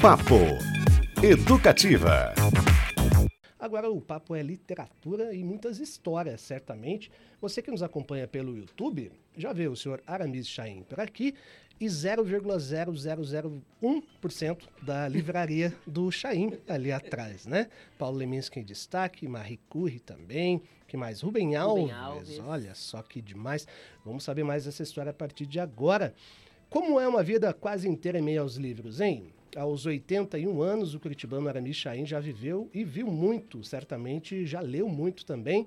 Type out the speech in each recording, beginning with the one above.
Papo Educativa. Agora o papo é literatura e muitas histórias, certamente. Você que nos acompanha pelo YouTube já vê o senhor Aramis Chaim por aqui e 0,0001% da livraria do Chaim ali atrás, né? Paulo Leminski em destaque, Marie Curie também, que mais? Rubem Alves. Rubem Alves. Olha só que demais. Vamos saber mais dessa história a partir de agora. Como é uma vida quase inteira em meio aos livros, hein? Aos 81 anos, o curitibano Aramis Chaim já viveu e viu muito, certamente já leu muito também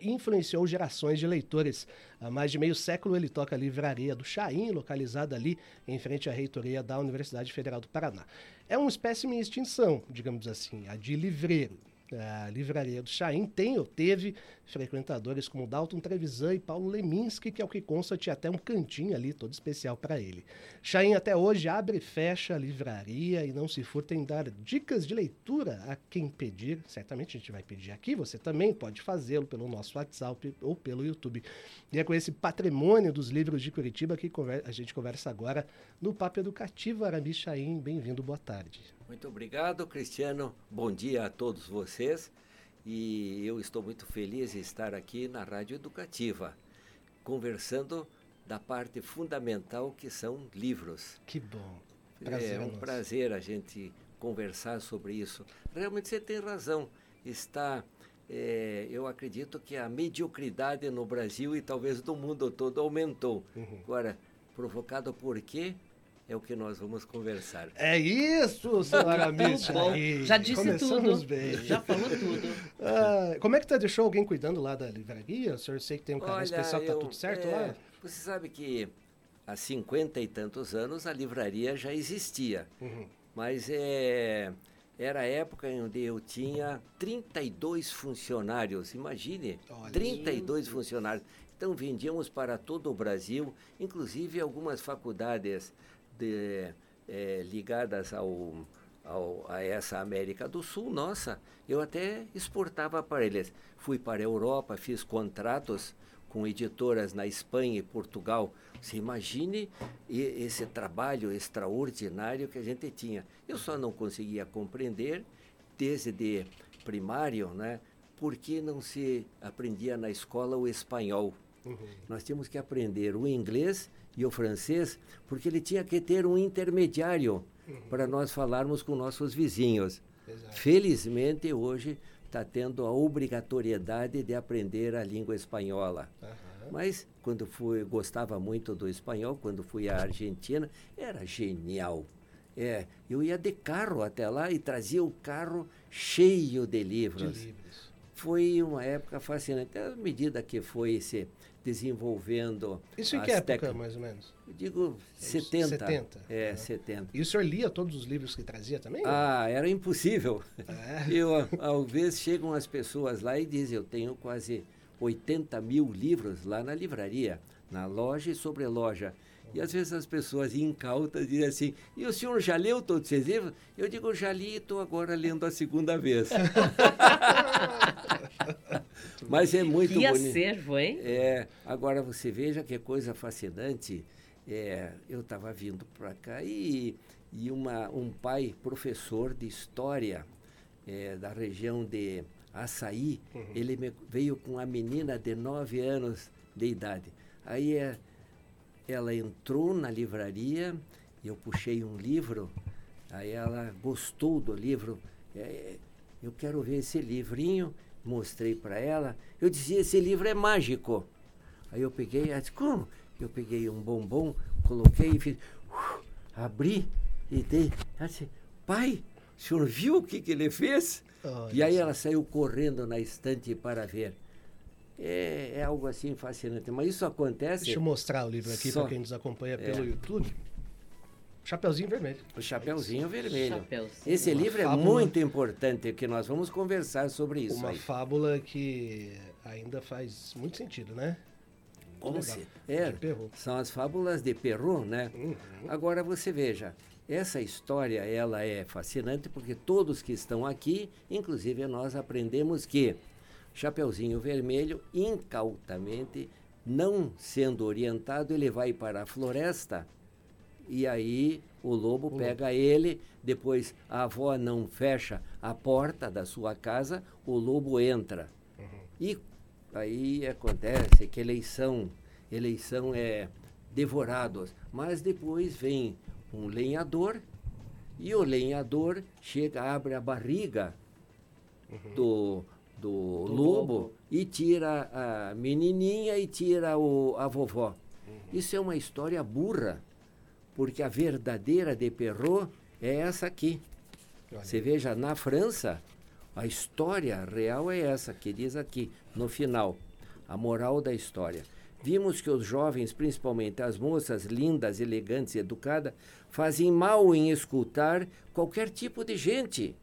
influenciou gerações de leitores. Há mais de meio século ele toca a livraria do Chaim, localizada ali em frente à reitoria da Universidade Federal do Paraná. É uma espécie em extinção, digamos assim, a de livreiro. A livraria do Chaim tem ou teve frequentadores como Dalton Trevisan e Paulo Leminski, que é o que consta tinha até um cantinho ali todo especial para ele. Chaim até hoje abre e fecha a livraria e não se furta em dar dicas de leitura a quem pedir. Certamente a gente vai pedir aqui, você também pode fazê-lo pelo nosso WhatsApp ou pelo YouTube. E é com esse patrimônio dos livros de Curitiba que a gente conversa agora no Papo Educativo. Arabi Chaim, bem-vindo, boa tarde. Muito obrigado, Cristiano. Bom dia a todos vocês. E eu estou muito feliz em estar aqui na Rádio Educativa, conversando da parte fundamental que são livros. Que bom. Prazer é um nosso. prazer a gente conversar sobre isso. Realmente você tem razão. Está, é, eu acredito que a mediocridade no Brasil e talvez no mundo todo aumentou. Uhum. Agora, provocado por quê? É o que nós vamos conversar. É isso, senhora Mitch. Já disse Começamos tudo. Bem. Já falou tudo. Ah, como é que tá? Deixou alguém cuidando lá da livraria? O senhor sei que tem um cara especial, tá tudo certo é, lá? Você sabe que há cinquenta e tantos anos a livraria já existia. Uhum. Mas é, era a época onde eu tinha 32 funcionários. Imagine, Olha 32 isso. funcionários. Então vendíamos para todo o Brasil, inclusive algumas faculdades de, é, ligadas ao, ao, a essa América do Sul, nossa, eu até exportava para eles. Fui para a Europa, fiz contratos com editoras na Espanha e Portugal. Você imagine esse trabalho extraordinário que a gente tinha. Eu só não conseguia compreender, desde primário, né, por que não se aprendia na escola o espanhol. Uhum. Nós tínhamos que aprender o inglês e o francês, porque ele tinha que ter um intermediário uhum. para nós falarmos com nossos vizinhos. Exato. Felizmente, hoje está tendo a obrigatoriedade de aprender a língua espanhola. Uhum. Mas quando fui, gostava muito do espanhol, quando fui à Argentina, era genial. É, eu ia de carro até lá e trazia o carro cheio de livros. De livros. Foi uma época fascinante. À medida que foi se desenvolvendo. Isso em que época, mais ou menos? Eu digo 70. 70. É, uhum. 70. E o senhor lia todos os livros que trazia também? Ah, era impossível. É. Eu, às vezes, chegam as pessoas lá e dizem, eu tenho quase 80 mil livros lá na livraria, na loja e sobre loja. E às vezes as pessoas incautas dizem assim, e o senhor já leu todos esses livros? Eu digo, já li e estou agora lendo a segunda vez. Mas é muito que bonito. acervo, hein? É, agora você veja que coisa fascinante. É, eu estava vindo para cá e, e uma, um pai professor de história é, da região de Açaí, uhum. ele me, veio com uma menina de nove anos de idade. Aí é, ela entrou na livraria, eu puxei um livro, aí ela gostou do livro. É, eu quero ver esse livrinho mostrei para ela, eu dizia, esse livro é mágico. Aí eu peguei, ela disse, como? Eu peguei um bombom, coloquei e fiz, uh, abri e dei. Ela disse, pai, o senhor viu o que, que ele fez? Oh, e aí ela saiu correndo na estante para ver. É, é, algo assim fascinante. Mas isso acontece. Deixa eu mostrar o livro aqui para quem nos acompanha é. pelo YouTube. Chapeuzinho Vermelho. O Chapeuzinho Vermelho. Chapeuzinho. Esse uma livro é fábula, é muito importante, que nós vamos conversar sobre isso. Uma aí. fábula que ainda faz muito sentido, né? Como se, é, são as fábulas de Perrault, né? Uhum. Agora você veja, essa história ela é fascinante porque todos que estão aqui, inclusive nós aprendemos que Chapeuzinho Vermelho, incautamente, não sendo orientado, ele vai para a floresta e aí o lobo o pega lobo. ele, depois a avó não fecha a porta da sua casa, o lobo entra. Uhum. E aí acontece que eleição, eleição é devorados, mas depois vem um lenhador e o lenhador chega, abre a barriga uhum. do, do, do lobo, lobo, e tira a menininha e tira o, a vovó. Uhum. Isso é uma história burra, porque a verdadeira de Perrault é essa aqui. Você veja, na França, a história real é essa que diz aqui, no final, a moral da história. Vimos que os jovens, principalmente as moças lindas, elegantes e educadas, fazem mal em escutar qualquer tipo de gente.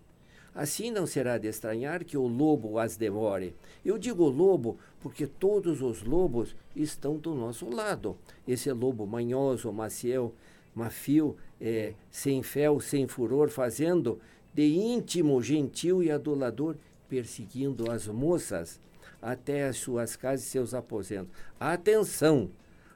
Assim não será de estranhar que o lobo as devore. Eu digo lobo porque todos os lobos estão do nosso lado. Esse lobo manhoso, maciel, mafio, é, sem fel, sem furor, fazendo de íntimo, gentil e adulador, perseguindo as moças até as suas casas e seus aposentos. Atenção!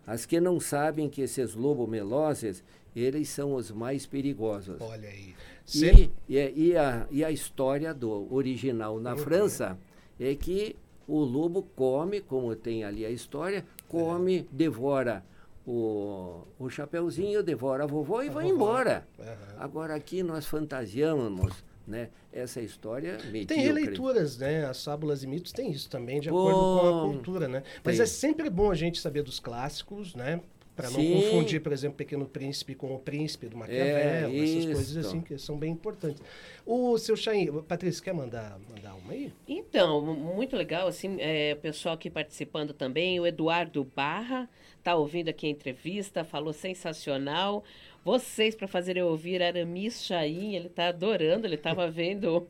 As que não sabem que esses lobos melozes, eles são os mais perigosos. Olha aí. E, e, e, a, e a história do original na. França é que o lobo come, como tem ali a história, come, é. devora o, o chapeuzinho, devora a vovó e a vai vovó. embora. Uhum. Agora aqui nós fantasiamos né? Essa história medíocre. Tem releituras, né? As fábulas e mitos tem isso também, de acordo bom, com a cultura, né? Mas tem. é sempre bom a gente saber dos clássicos, né? Para não confundir, por exemplo, Pequeno Príncipe com o Príncipe do Maquiavel, é, essas coisas assim que são bem importantes. O seu Chain, Patrícia, quer mandar, mandar uma aí? Então, muito legal, assim, é, o pessoal aqui participando também, o Eduardo Barra, tá ouvindo aqui a entrevista, falou sensacional vocês para fazerem ouvir Aramis Chaim. Ele está adorando, ele estava vendo.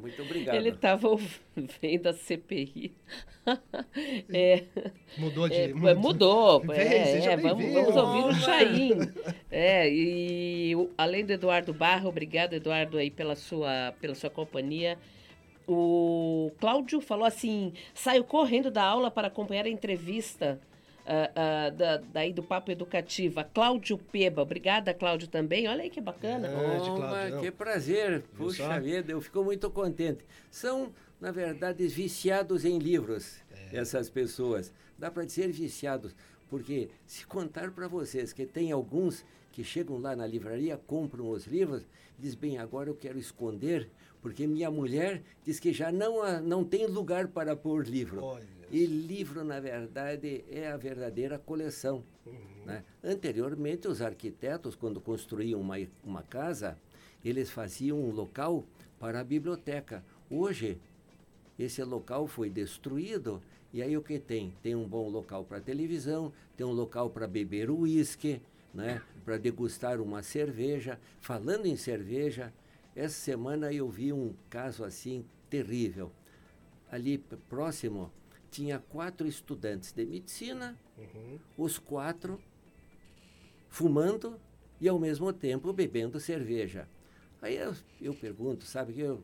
Muito obrigado. ele estava vendo a CPI. é, mudou de. É, mudou. mudou é, é, vamos, vamos, ouvir o Chaim. é, e além do Eduardo Barra, obrigado, Eduardo, aí pela sua, pela sua companhia. O Cláudio falou assim: saio correndo da aula para acompanhar a entrevista uh, uh, da, daí do Papo Educativa, Cláudio Peba. Obrigada, Cláudio, também. Olha aí que bacana. Oh, que prazer. Puxa vida, eu fico muito contente. São, na verdade, viciados em livros, é. essas pessoas. Dá para dizer viciados, porque se contar para vocês que tem alguns que chegam lá na livraria, compram os livros, diz bem, agora eu quero esconder, porque minha mulher diz que já não, não tem lugar para pôr livro. Olha. E livro, na verdade, é a verdadeira coleção. Uhum. Né? Anteriormente, os arquitetos, quando construíam uma, uma casa, eles faziam um local para a biblioteca. Hoje, esse local foi destruído e aí o que tem? Tem um bom local para televisão, tem um local para beber uísque, né? para degustar uma cerveja. Falando em cerveja, essa semana eu vi um caso assim terrível. Ali próximo tinha quatro estudantes de medicina, uhum. os quatro fumando e ao mesmo tempo bebendo cerveja. Aí eu, eu pergunto, sabe que eu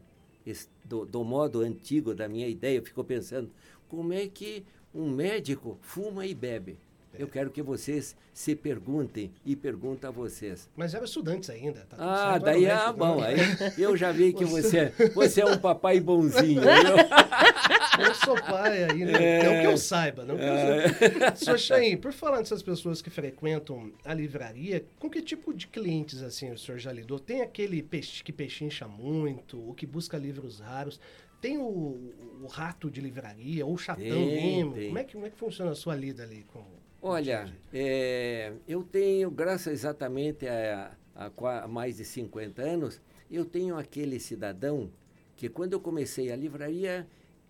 do, do, modo antigo da minha ideia, eu fico pensando, como é que um médico fuma e bebe? Eu quero que vocês se perguntem e pergunto a vocês. Mas eram estudantes ainda. Tá ah, daí é ah, bom. Aí eu já vi que você, você é um papai bonzinho. eu sou pai ainda. É, não que eu saiba. Não que é. eu Sr. Chain, por falar dessas pessoas que frequentam a livraria, com que tipo de clientes assim o senhor já lidou? Tem aquele peixe que pechincha muito, o que busca livros raros. Tem o, o rato de livraria, ou o chatão tem, mesmo. Tem. Como, é que, como é que funciona a sua lida ali com Olha, é, eu tenho, graças exatamente a, a, a, mais de 50 anos, eu tenho aquele cidadão que quando eu comecei a livraria,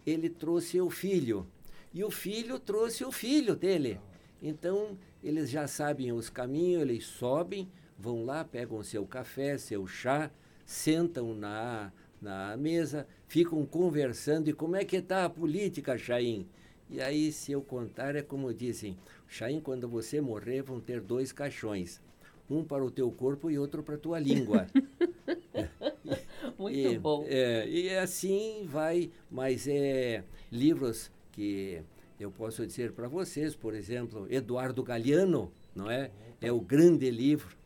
ele trouxe o filho. E o filho trouxe o filho dele. Então, eles já sabem os caminhos, eles sobem, vão lá, pegam seu café, seu chá, sentam na, na mesa, ficam conversando. E como é que está a política, Chaim? E aí, se eu contar, é como dizem, Chaim, quando você morrer, vão ter dois caixões. Um para o teu corpo e outro para a tua língua. Muito e, bom. É, e assim vai, mas é livros que eu posso dizer para vocês, por exemplo, Eduardo Galeano, não é? É o grande livro.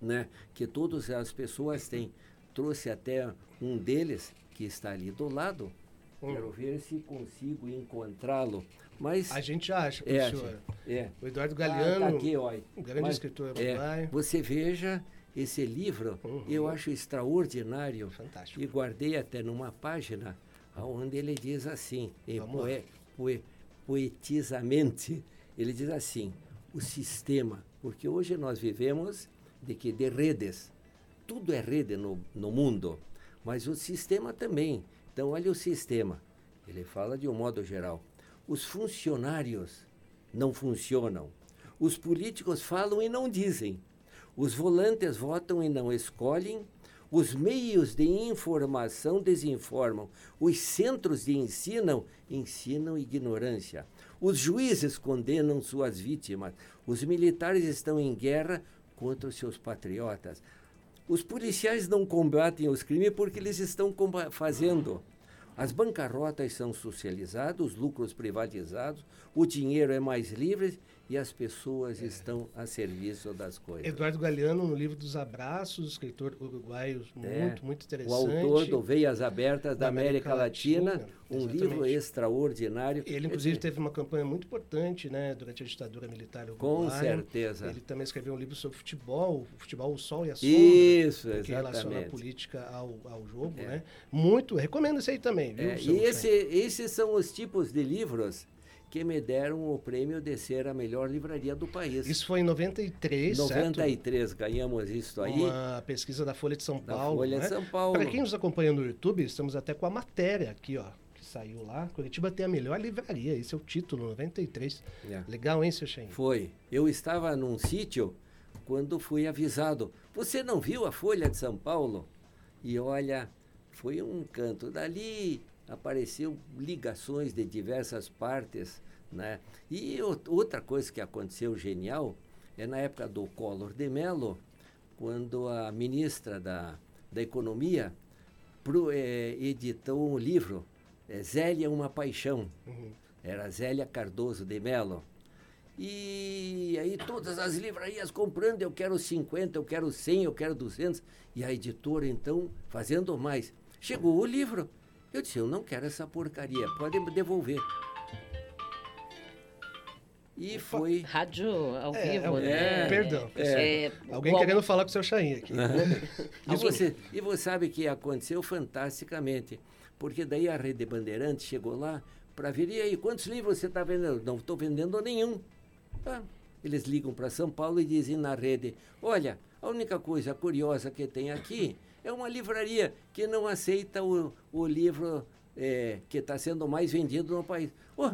né, que todas as pessoas têm. Trouxe até um deles que está ali do lado. Hum. Quero ver se consigo encontrá-lo. Mas a gente acha, é, professor. É. O Eduardo Galeano, ah, tá aqui, ó. um grande Mas, escritor é, Você veja esse livro, uhum. eu acho extraordinário. Fantástico. E guardei até numa página onde ele diz assim, poe, poe, poetizamente, ele diz assim, o sistema, porque hoje nós vivemos de que de redes, tudo é rede no, no mundo, mas o sistema também. Então olha o sistema, ele fala de um modo geral. Os funcionários não funcionam. Os políticos falam e não dizem. Os volantes votam e não escolhem. Os meios de informação desinformam. Os centros de ensino ensinam ignorância. Os juízes condenam suas vítimas. Os militares estão em guerra contra os seus patriotas. Os policiais não combatem os crimes porque eles estão fazendo. As bancarrotas são socializadas, os lucros privatizados, o dinheiro é mais livre e as pessoas é. estão a serviço das coisas. Eduardo Galeano, no livro dos Abraços, escritor uruguaio é. muito, muito interessante. O autor do Veias Abertas da, da América, América, Latina, Latina um exatamente. livro extraordinário. Ele, inclusive, teve uma campanha muito importante né, durante a ditadura militar uruguaia. Com certeza. Ele também escreveu um livro sobre futebol, o futebol, o sol e a sombra. Isso, exatamente. Que relaciona a política ao, ao jogo. É. Né? Muito, recomendo esse aí também, viu? É, e esse, esses são os tipos de livros que me deram o prêmio de ser a melhor livraria do país. Isso foi em 93, 93, certo? ganhamos isso aí. Uma pesquisa da Folha de São Paulo. Da Folha né? de São Paulo. Para quem nos acompanha no YouTube, estamos até com a matéria aqui, ó, que saiu lá. Curitiba tem a melhor livraria, esse é o título, 93. É. Legal, hein, seu Chain? Foi. Eu estava num sítio quando fui avisado. Você não viu a Folha de São Paulo? E olha, foi um canto dali, apareceu ligações de diversas partes, né? E outra coisa que aconteceu genial é na época do Collor de Mello, quando a ministra da, da Economia pro, é, editou um livro, é, Zélia Uma Paixão. Uhum. Era Zélia Cardoso de Mello. E aí todas as livrarias comprando, eu quero 50, eu quero 100, eu quero 200. E a editora, então, fazendo mais. Chegou o livro. Eu disse, eu não quero essa porcaria, pode devolver. E foi. Rádio ao é, vivo, é, né? É, perdão. É, Alguém bom, querendo falar com o seu Chain aqui. e, você, e você sabe que aconteceu fantasticamente. Porque daí a Rede Bandeirantes chegou lá para ver, e aí, quantos livros você está vendendo? Não estou vendendo nenhum. Ah, eles ligam para São Paulo e dizem na rede: olha, a única coisa curiosa que tem aqui é uma livraria que não aceita o, o livro é, que está sendo mais vendido no país. Oh,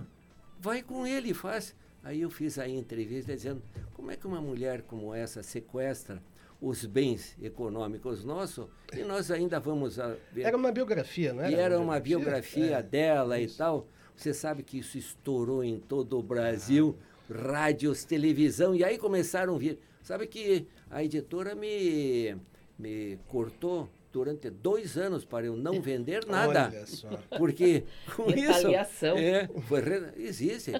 vai com ele e faz. Aí eu fiz a entrevista dizendo como é que uma mulher como essa sequestra os bens econômicos nossos e nós ainda vamos a ver. Era uma biografia, não era? E era uma biografia, biografia é, dela isso. e tal. Você sabe que isso estourou em todo o Brasil, ah. rádios, televisão, e aí começaram a vir. Sabe que a editora me me cortou durante dois anos para eu não vender nada. Olha só. Porque com retaliação. isso. É, foi, existe.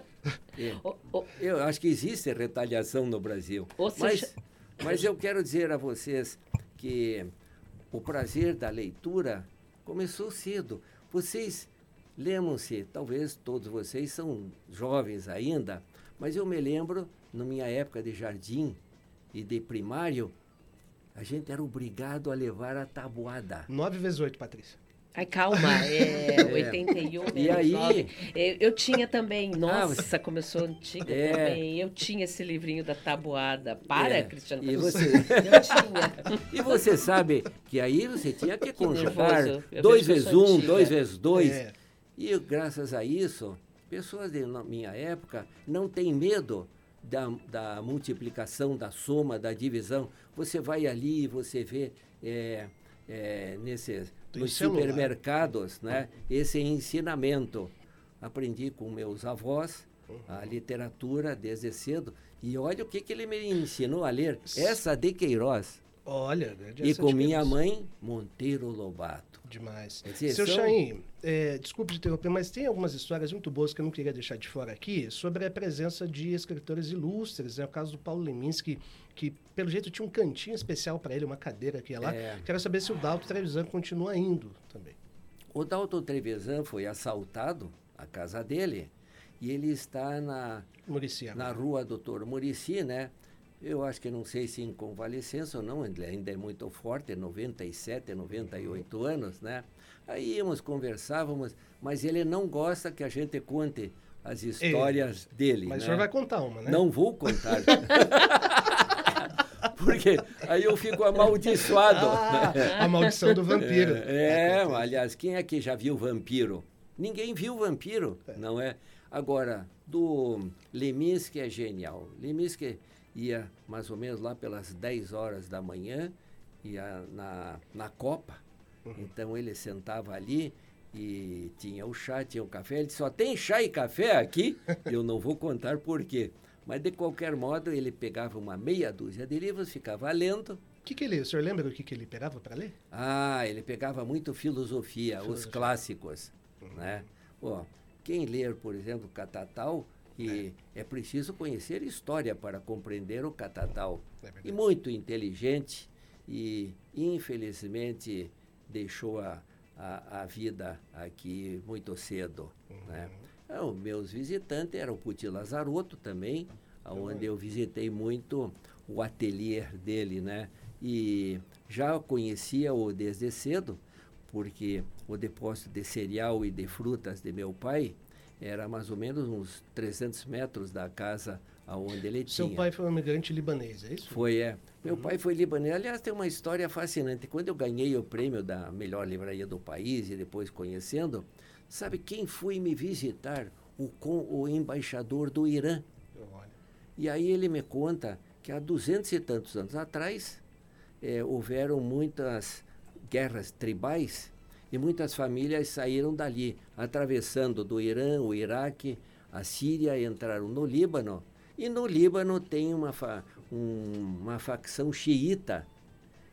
É, eu acho que existe retaliação no Brasil. Mas, mas eu quero dizer a vocês que o prazer da leitura começou cedo. Vocês lembram-se, talvez todos vocês são jovens ainda, mas eu me lembro, na minha época de jardim e de primário, a gente era obrigado a levar a tabuada. 9 vezes 8, Patrícia. Ai, calma, é, é. 81 E aí? 9. Eu, eu tinha também, ah, nossa, ah, começou antiga é. também. Eu tinha esse livrinho da tabuada. Para, é. Cristiano. E você... eu tinha. E você sabe que aí você tinha que, que conjugar 2 vezes 1, um, 2 vezes 2. É. E graças a isso, pessoas de minha época não têm medo da, da multiplicação, da soma, da divisão. Você vai ali e você vê é, é, nesses, nos supermercados né, esse ensinamento. Aprendi com meus avós a literatura desde cedo. E olha o que, que ele me ensinou a ler. Essa de Queiroz. Olha, E com minha mãe, Monteiro Lobato. Demais. Dizer, Seu são... Chaim, é, desculpe de interromper, mas tem algumas histórias muito boas que eu não queria deixar de fora aqui sobre a presença de escritores ilustres. É né? o caso do Paulo Leminski, que pelo jeito tinha um cantinho especial para ele, uma cadeira que ia lá. É. Quero saber se o Dalto Trevisan continua indo também. O Dalton Trevisan foi assaltado, a casa dele, e ele está na, Muricy, na rua Doutor Murici, né? Eu acho que não sei se em convalescença ou não, ele ainda é muito forte, 97, 98 anos, né? Aí íamos, conversávamos, mas ele não gosta que a gente conte as histórias Ei, dele. Mas né? o senhor vai contar uma, né? Não vou contar. Porque aí eu fico amaldiçoado. Ah, a maldição do vampiro. É, é, aliás, quem é que já viu vampiro? Ninguém viu vampiro, é. não é? Agora, do Leminski é genial. Leminski ia mais ou menos lá pelas 10 horas da manhã, ia na, na Copa. Uhum. Então ele sentava ali e tinha o chá, tinha o café. Ele disse, só tem chá e café aqui? Eu não vou contar por quê. Mas de qualquer modo, ele pegava uma meia dúzia de livros, ficava lendo. O que, que ele, o senhor lembra do que, que ele pegava para ler? Ah, ele pegava muito filosofia, filosofia. os clássicos. Uhum. Né? Bom, quem ler, por exemplo, Catatal, e é. é preciso conhecer história para compreender o Catatal. É e muito inteligente e, infelizmente, deixou a, a, a vida aqui muito cedo. Uhum. Né? Então, meus visitantes eram o Puti Lazarotto também, onde eu visitei muito o ateliê dele, né? E já conhecia-o desde cedo, porque o depósito de cereal e de frutas de meu pai era mais ou menos uns 300 metros da casa aonde ele Seu tinha. Seu pai foi um imigrante libanês, é isso? Foi, é. Meu uhum. pai foi libanês. Aliás, tem uma história fascinante. Quando eu ganhei o prêmio da melhor livraria do país e depois conhecendo, sabe quem foi me visitar? O, com, o embaixador do Irã. E aí ele me conta que há duzentos e tantos anos atrás é, houveram muitas guerras tribais e muitas famílias saíram dali, atravessando do Irã, o Iraque, a Síria, entraram no Líbano. E no Líbano tem uma, fa um, uma facção xiita,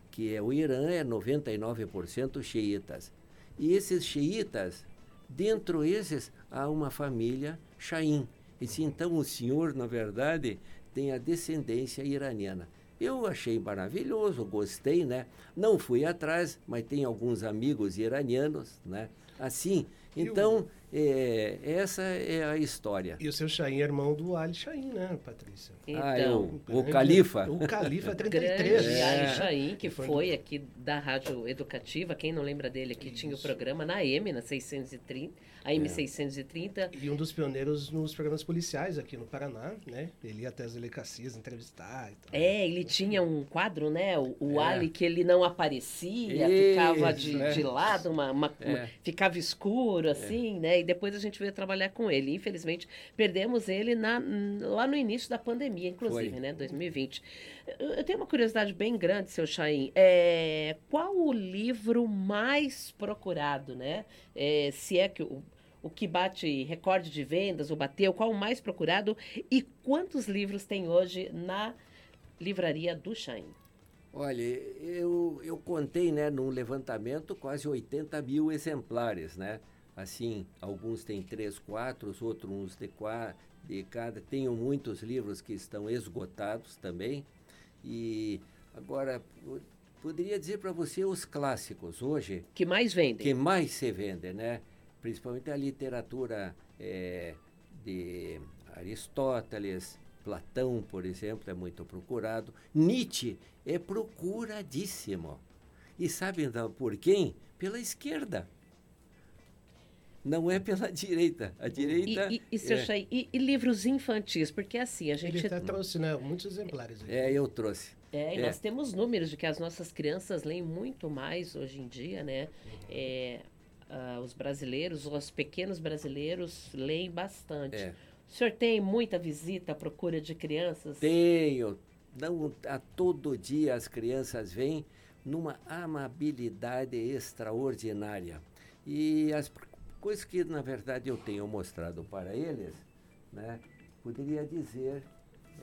que é o Irã, é 99% xiitas. E esses xiitas, dentro desses, há uma família Shaim. E se então o senhor, na verdade, tem a descendência iraniana. Eu achei maravilhoso, gostei, né? Não fui atrás, mas tem alguns amigos iranianos, né? Assim, então, é, essa é a história. E o seu Chaim é irmão do Ali Chaim, né, Patrícia? Então, ah, é o, o Califa. O Califa 33. Grande é. Ali Chaim, que foi, foi aqui da Rádio Educativa, quem não lembra dele aqui, Isso. tinha o programa na M, na 630, a M630. É. E um dos pioneiros nos programas policiais aqui no Paraná, né? Ele ia até as delegacias entrevistar e tal. É, ele tinha um quadro, né? O, o é. Ali que ele não aparecia, Isso, ficava de, é. de lado, uma, uma, uma, é. ficava escuro, assim, né? E depois a gente veio trabalhar com ele. Infelizmente, perdemos ele na, lá no início da pandemia, inclusive, Foi. né? 2020. Eu tenho uma curiosidade bem grande, seu Chaim. É, qual o livro mais procurado, né? É, se é que o, o que bate recorde de vendas, ou bateu, qual o mais procurado e quantos livros tem hoje na livraria do Chaim? Olha, eu, eu contei, né, num levantamento, quase 80 mil exemplares, né? Assim, alguns têm três, quatro, outros uns de, quatro, de cada. Tenho muitos livros que estão esgotados também. E agora, poderia dizer para você os clássicos hoje. Que mais vendem. Que mais se vendem, né? Principalmente a literatura é, de Aristóteles, Platão, por exemplo, é muito procurado. Nietzsche é procuradíssimo. E sabe então por quem? Pela esquerda não é pela direita. A direita. E, e, e, é... e, e livros infantis, porque assim, a gente. Ele até trouxe, né? Muitos exemplares. Aqui. É, eu trouxe. É, e é. nós temos números de que as nossas crianças leem muito mais hoje em dia, né? Uhum. É, uh, os brasileiros, os pequenos brasileiros leem bastante. É. O senhor tem muita visita à procura de crianças? Tenho. Não, a todo dia as crianças vêm numa amabilidade extraordinária. E as Coisa que, na verdade, eu tenho mostrado para eles, né? Poderia dizer,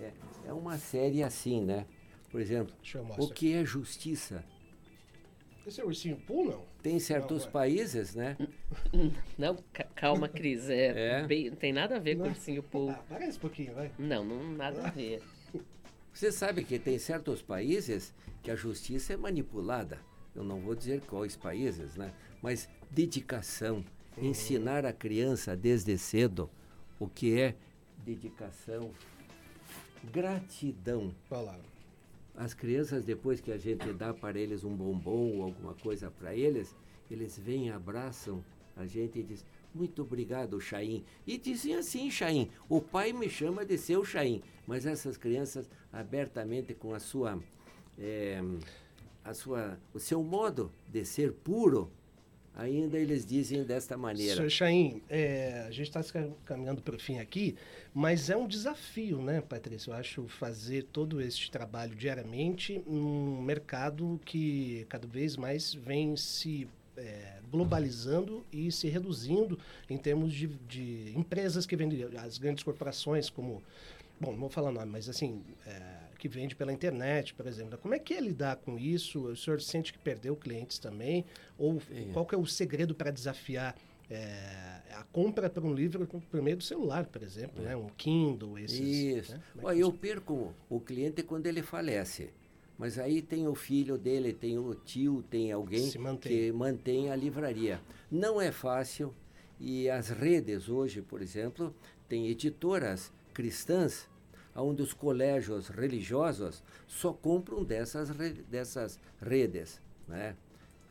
é, é uma série assim, né? Por exemplo, o que é justiça? Esse é ursinho Poo, não? Tem certos não, países, né? Não, calma, Cris. É, é. Bem, não tem nada a ver não. com ursinho Poo. Ah, parece um pouquinho, vai. Não, não nada a ver. Você sabe que tem certos países que a justiça é manipulada. Eu não vou dizer quais países, né? Mas dedicação. Ensinar a criança desde cedo o que é dedicação, gratidão. Palavra. As crianças, depois que a gente dá para eles um bombom ou alguma coisa para eles, eles vêm, abraçam a gente e dizem, muito obrigado, Chaim. E dizem assim, Chaim, o pai me chama de seu Chaim. Mas essas crianças, abertamente, com a sua, é, a sua, o seu modo de ser puro, ainda eles dizem desta maneira. Senhor Chaim, é, a gente está caminhando para o fim aqui, mas é um desafio, né, Patrícia? Eu acho fazer todo este trabalho diariamente num mercado que cada vez mais vem se é, globalizando e se reduzindo em termos de, de empresas que vendem, as grandes corporações como, bom, não vou falar nome, mas assim, é, que vende pela internet, por exemplo. Como é que é lidar com isso? O senhor sente que perdeu clientes também? Ou Sim. qual é o segredo para desafiar é, a compra por um livro por meio do celular, por exemplo, é. né? um Kindle, esses... Isso. Né? É Olha, eu perco o cliente quando ele falece. Mas aí tem o filho dele, tem o tio, tem alguém mantém. que mantém a livraria. Não é fácil e as redes hoje, por exemplo, tem editoras cristãs onde os colégios religiosos só compram dessas, dessas redes, né?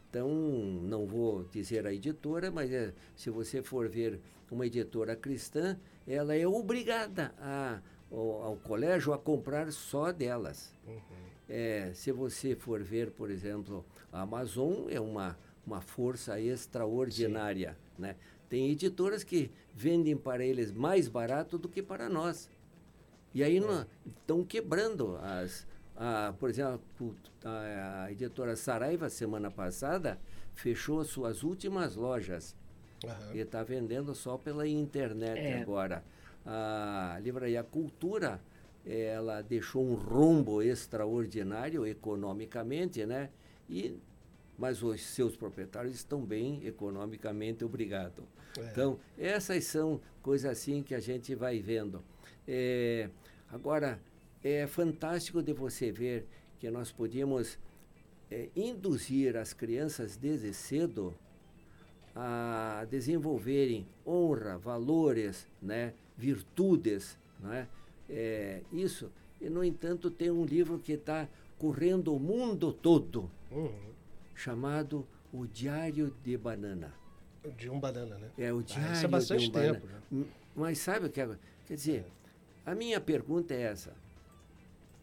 Então, não vou dizer a editora, mas é, se você for ver uma editora cristã, ela é obrigada a, ao, ao colégio a comprar só delas. Uhum. É, se você for ver, por exemplo, a Amazon é uma, uma força extraordinária. Né? Tem editoras que vendem para eles mais barato do que para nós. E aí estão quebrando as. A, por exemplo, a, a, editora Saraiva, semana passada, fechou suas últimas lojas. Uhum. E está vendendo só pela internet é. agora. A Livraria Cultura, ela deixou um rombo extraordinário economicamente, né? E, mas os seus proprietários estão bem economicamente, obrigado. É. Então, essas são coisas assim que a gente vai vendo. É, agora, é fantástico de você ver que nós podíamos é, induzir as crianças desde cedo a desenvolverem honra, valores, né, virtudes, né, é, isso. E, no entanto, tem um livro que está correndo o mundo todo, uhum. chamado O Diário de Banana. De um banana, né? É, o Diário ah, isso é bastante de um tempo. Banana. Né? Mas sabe o que é? Quer dizer, é. A minha pergunta é essa.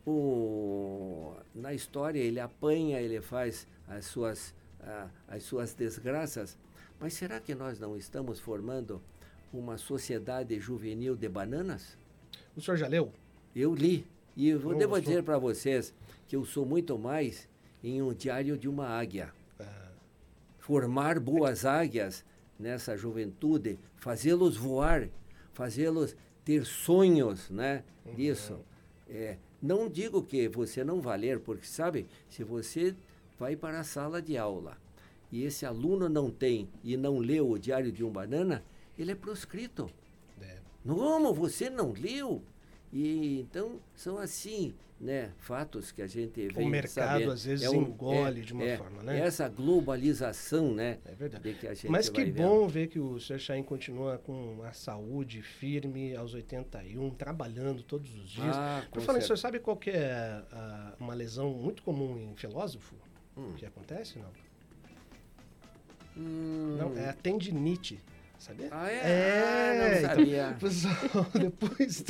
O, na história ele apanha, ele faz as suas, as suas desgraças, mas será que nós não estamos formando uma sociedade juvenil de bananas? O senhor já leu? Eu li. E eu não, devo dizer para vocês que eu sou muito mais em um diário de uma águia. Ah. Formar boas águias nessa juventude, fazê-los voar, fazê-los ter sonhos, né? Uhum. Disso. É, não digo que você não vai ler, porque sabe, se você vai para a sala de aula e esse aluno não tem e não leu o Diário de um Banana, ele é proscrito. É. Como você não leu? E então são assim, né, fatos que a gente vê. O mercado às vezes é um, engole é, de uma é, forma, né? Essa globalização, né? É verdade. Que Mas que bom ver que o Sr. Chain continua com a saúde firme aos 81, trabalhando todos os dias. Ah, falei, o senhor sabe qual que é a, uma lesão muito comum em filósofo? Hum. Que acontece, não? Hum. Não, é a tendinite. Sabia? Ah, é? é ah, não então, sabia. Pessoal, depois.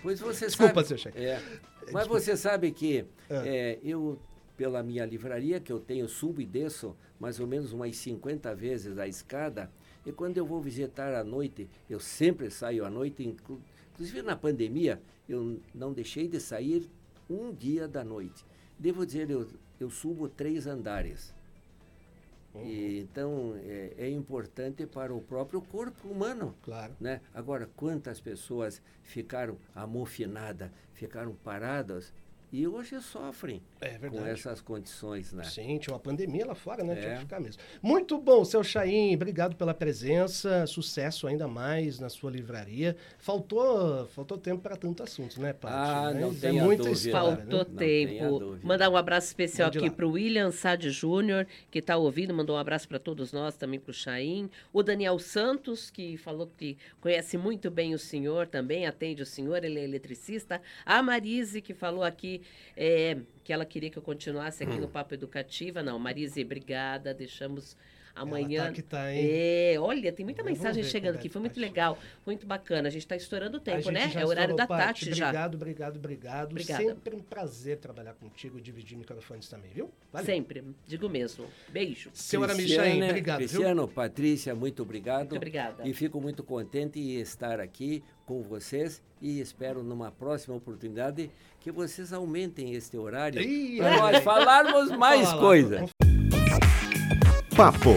Pois você Desculpa, sabe. seu chefe. É, mas Desculpa. você sabe que ah. é, eu, pela minha livraria, que eu tenho, subo e desço mais ou menos umas 50 vezes a escada. E quando eu vou visitar à noite, eu sempre saio à noite, inclusive na pandemia, eu não deixei de sair um dia da noite. Devo dizer, eu, eu subo três andares. Uhum. E, então, é, é, importante para o próprio corpo humano. Claro. Né? Agora, quantas pessoas ficaram amofinadas, ficaram paradas e hoje sofrem é com essas condições, né? Sim, tinha uma pandemia lá fora, né? É. Tinha que ficar mesmo. Muito bom, seu Chaim, obrigado pela presença, sucesso ainda mais na sua livraria. Faltou, faltou tempo para tanto assunto, né, Paty? Ah, não é muita história, Faltou né? tempo. Mandar um abraço especial aqui para o William Sade Júnior, que está ouvindo, mandou um abraço para todos nós, também para o Chaim. O Daniel Santos, que falou que conhece muito bem o senhor também, atende o senhor, ele é eletricista. A Marise, que falou aqui é, que ela queria que eu continuasse aqui hum. no Papo Educativa. Não, Marise, obrigada. Deixamos amanhã. Ela tá que tá, hein? É, olha, tem muita mensagem chegando aqui. Foi muito legal, muito bacana. A gente está estourando o tempo, né? É o horário da Tati já. Obrigado, obrigado, obrigado. Obrigada. Sempre um prazer trabalhar contigo, dividir microfones também, viu? Valeu. Sempre, digo mesmo. Beijo. Senhora Michain, obrigado. Cristiano, viu? Patrícia, muito obrigado. Muito obrigada. E fico muito contente em estar aqui com vocês e espero numa próxima oportunidade que vocês aumentem este horário para nós falarmos mais coisas. Papo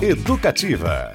Educativa.